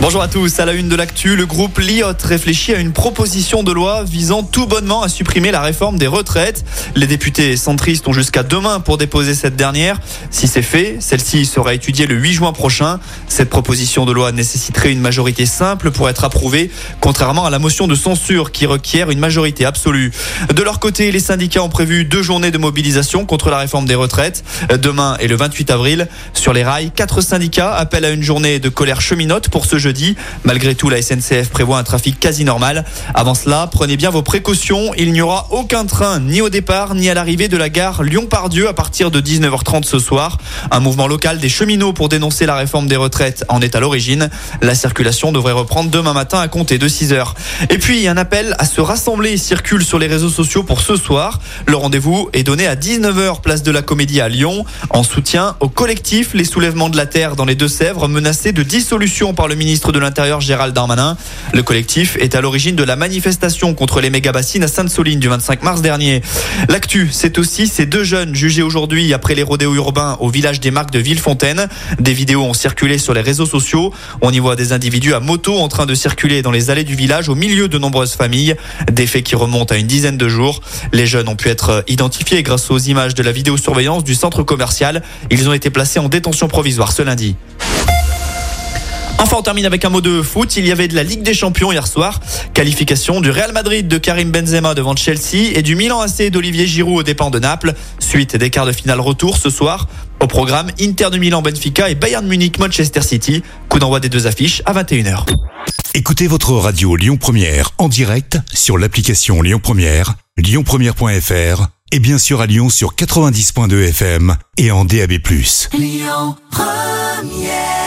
Bonjour à tous, à la une de l'actu, le groupe LIOT réfléchit à une proposition de loi visant tout bonnement à supprimer la réforme des retraites. Les députés centristes ont jusqu'à demain pour déposer cette dernière. Si c'est fait, celle-ci sera étudiée le 8 juin prochain. Cette proposition de loi nécessiterait une majorité simple pour être approuvée, contrairement à la motion de censure qui requiert une majorité absolue. De leur côté, les syndicats ont prévu deux journées de mobilisation contre la réforme des retraites, demain et le 28 avril. Sur les rails, quatre syndicats appellent à une journée de colère cheminote pour ce jeudi Malgré tout, la SNCF prévoit un trafic quasi normal. Avant cela, prenez bien vos précautions. Il n'y aura aucun train ni au départ ni à l'arrivée de la gare Lyon-Pardieu à partir de 19h30 ce soir. Un mouvement local des cheminots pour dénoncer la réforme des retraites en est à l'origine. La circulation devrait reprendre demain matin à compter de 6h. Et puis, un appel à se rassembler circule sur les réseaux sociaux pour ce soir. Le rendez-vous est donné à 19h place de la Comédie à Lyon en soutien au collectif Les Soulèvements de la Terre dans les Deux-Sèvres menacé de dissolution par le ministre de l'Intérieur Gérald Darmanin. Le collectif est à l'origine de la manifestation contre les méga-bassines à Sainte-Soline du 25 mars dernier. L'actu, c'est aussi ces deux jeunes jugés aujourd'hui après les rodéos urbains au village des Marques de Villefontaine. Des vidéos ont circulé sur les réseaux sociaux. On y voit des individus à moto en train de circuler dans les allées du village au milieu de nombreuses familles. Des faits qui remontent à une dizaine de jours. Les jeunes ont pu être identifiés grâce aux images de la vidéosurveillance du centre commercial. Ils ont été placés en détention provisoire ce lundi. Enfin, on termine avec un mot de foot. Il y avait de la Ligue des Champions hier soir. Qualification du Real Madrid de Karim Benzema devant Chelsea et du Milan AC d'Olivier Giroud aux dépens de Naples. Suite des quarts de finale retour ce soir. Au programme, Inter de Milan Benfica et Bayern Munich Manchester City. Coup d'envoi des deux affiches à 21h. Écoutez votre radio Lyon Première en direct sur l'application Lyon Première, lyonpremière.fr et bien sûr à Lyon sur 90.2 FM et en DAB+. Lyon Première